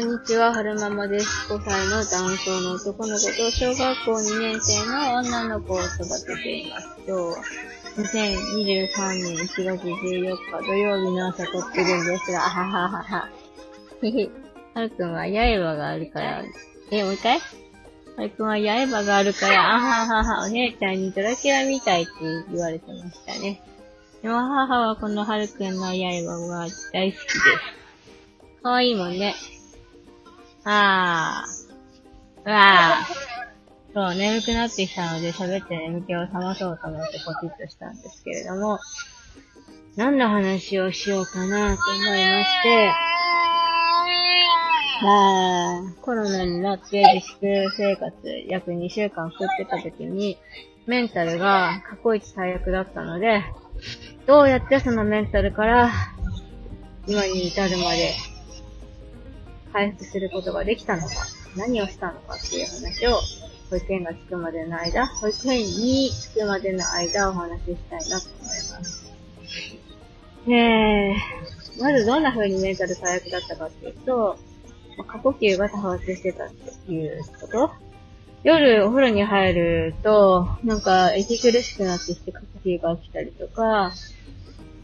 んにちは、はるままです。5歳のダウン症の男の子と小学校2年生の女の子を育てています。今日は2023年1月14日土曜日の朝撮ってるんですが、あはははは。へへ。はるくんは刃があるから、え、もう一回？はるくんは刃があるから、あははは、お姉ちゃんにドラキュラみたいって言われてましたね。でも母はこのはるくんの刃は大好きです。かわいいもんね。あー。うわー。そう、眠くなってきたので喋って眠気を覚まそうと思ってポチッとしたんですけれども、何の話をしようかなと思いまして、まあ、コロナになって自粛生活約2週間送ってた時に、メンタルが過去一最悪だったので、どうやってそのメンタルから今に至るまで回復することができたのか、何をしたのかっていう話を、保育園が着くまでの間、保育園に着くまでの間お話ししたいなと思います。えー、まずどんな風にメンタル最悪だったかっていうと、過呼吸が多発してたっていうこと夜お風呂に入ると、なんか息苦しくなってきて過呼吸が来たりとか、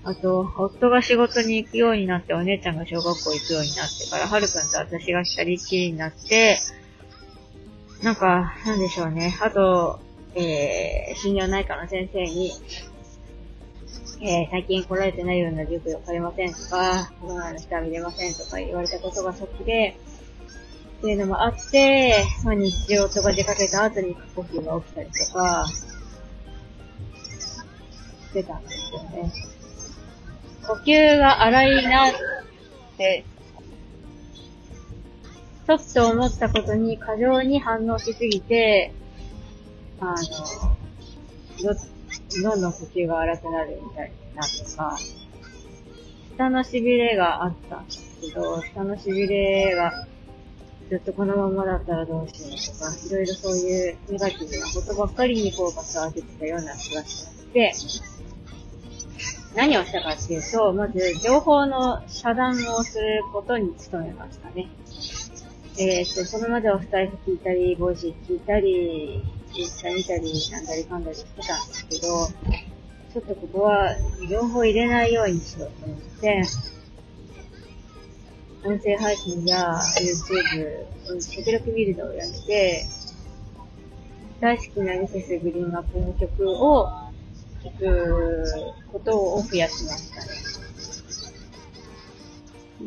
あと、夫が仕事に行くようになって、お姉ちゃんが小学校行くようになってから、はるくんと私が二人っきりになって、なんか、なんでしょうね。あと、えー、心療内科の先生に、えー、最近来られてないような塾を借りませんとか、コロナの人は見れませんとか言われたことがショックで、っていうのもあって、まあ、日常とか出かけた後に過呼吸が起きたりとか、してたんですよね。呼吸が荒いなって、ちょっと思ったことに過剰に反応しすぎて、あの、ど、どんどん呼吸が荒くなるみたいなとか、下の痺れがあったんですけど、下の痺れがずっとこのままだったらどうしようとか、いろいろそういうネガティブなことばっかりにフォーカスを当ててたような気がして、何をしたかっていうと、まず情報の遮断をすることに努めましたね。えっ、と、それまではスタエフ聞いたり、ボイシー聞いたり、インスタ見たり、なんだりかんだりしてたんですけど、ちょっとここは情報入れないようにしようと思って、音声配信や YouTube、極力見るのをやめて、大好きなミセスグリーンアップルの曲を聞くことを増やしましたね。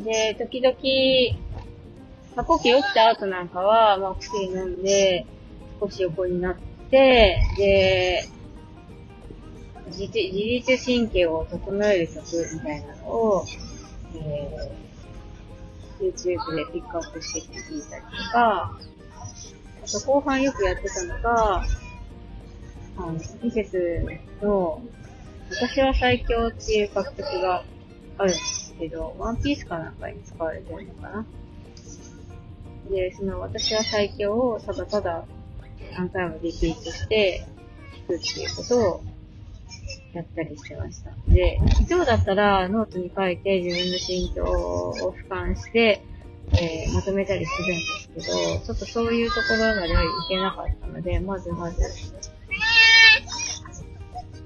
で、時々、過呼吸起きた後なんかは、まあ、薬飲んで、少し横になって、で、自律神経を整える曲みたいなのを、えー、YouTube でピックアップして聞いたりとか、あと後半よくやってたのが、あの、ミセスの、私は最強っていう楽曲があるんですけど、ワンピースかなんかに使われてるのかな。で、その私は最強をただただ何回もリピートして聞くっていうことをやったりしてました。で、今日だったらノートに書いて自分の心境を俯瞰して、えー、まとめたりするんですけど、ちょっとそういうところまではいけなかったので、まずまず、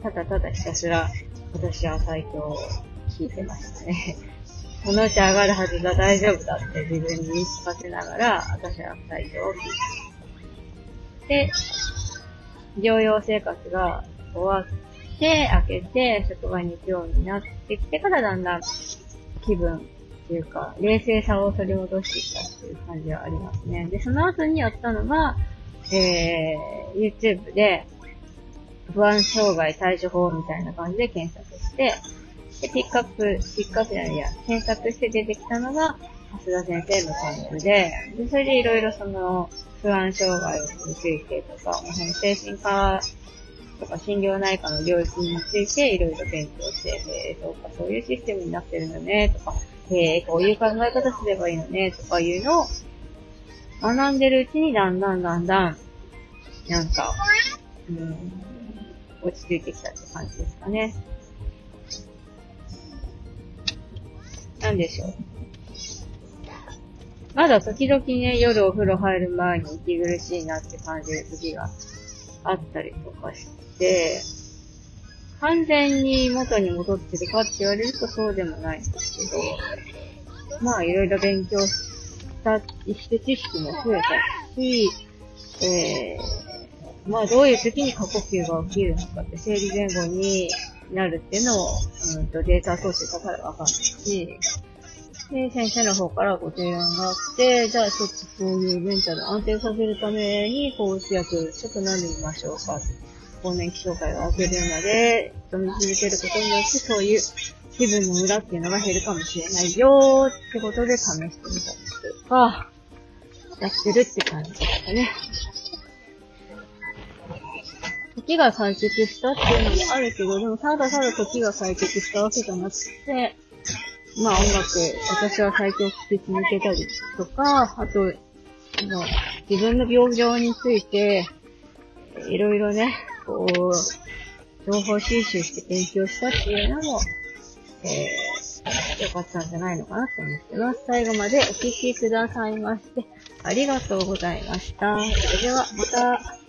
ただただひたすら、私は最強を聞いてましたね。このうち上がるはずだ、大丈夫だって自分に言い聞かせながら、私は最強を聞いてで、療養生活が終わって、明けて、職場に行くようになってきてからだんだん気分っていうか、冷静さを取り戻してきたっていう感じはありますね。で、その後にやったのが、えー、YouTube で、不安障害対処法みたいな感じで検索して、で、ピックアップ、ピックアップじゃないや、検索して出てきたのが、増田先生のチャンネルで、で、それでいろいろその、不安障害についてとか、その精神科とか心療内科の領域についていろいろ勉強して、えー、そうか、そういうシステムになってるのね、とか、えー、こういう考え方すればいいのね、とかいうのを学んでるうちにだんだんだんだん、なんか、うん、落ち着いてきたって感じですかね。なんでしょう。まだ時々ね、夜お風呂入る前に息苦しいなって感じる時があったりとかして、完全に元に戻ってるかって言われるとそうでもないんですけど、まあいろいろ勉強したして知識も増えたし、えー、まあどういう時に過呼吸が起きるのかって生理前後になるっていうのを、うんとデータ通してたからわかんないし、で、先生の方からご提案があって、じゃあちょっとそういうメンタル安定させるために、抗うつ薬ちょっと飲んでみましょうか。更年期障害を開けるまで、飲み続けることによって、そういう気分の裏っていうのが減るかもしれないよってことで試してみたりとか、やってるって感じですかね。時が解決したっていうのもあるけど、でもただただ時が解決したわけじゃなくて、まあ音楽、私は最強聴き続けたりとか、あと、の自分の病状について、いろいろね、こう、情報収集して勉強したっていうのも、えー、よかったんじゃないのかなと思ってます。最後までお聴きくださいまして、ありがとうございました。それでは、また。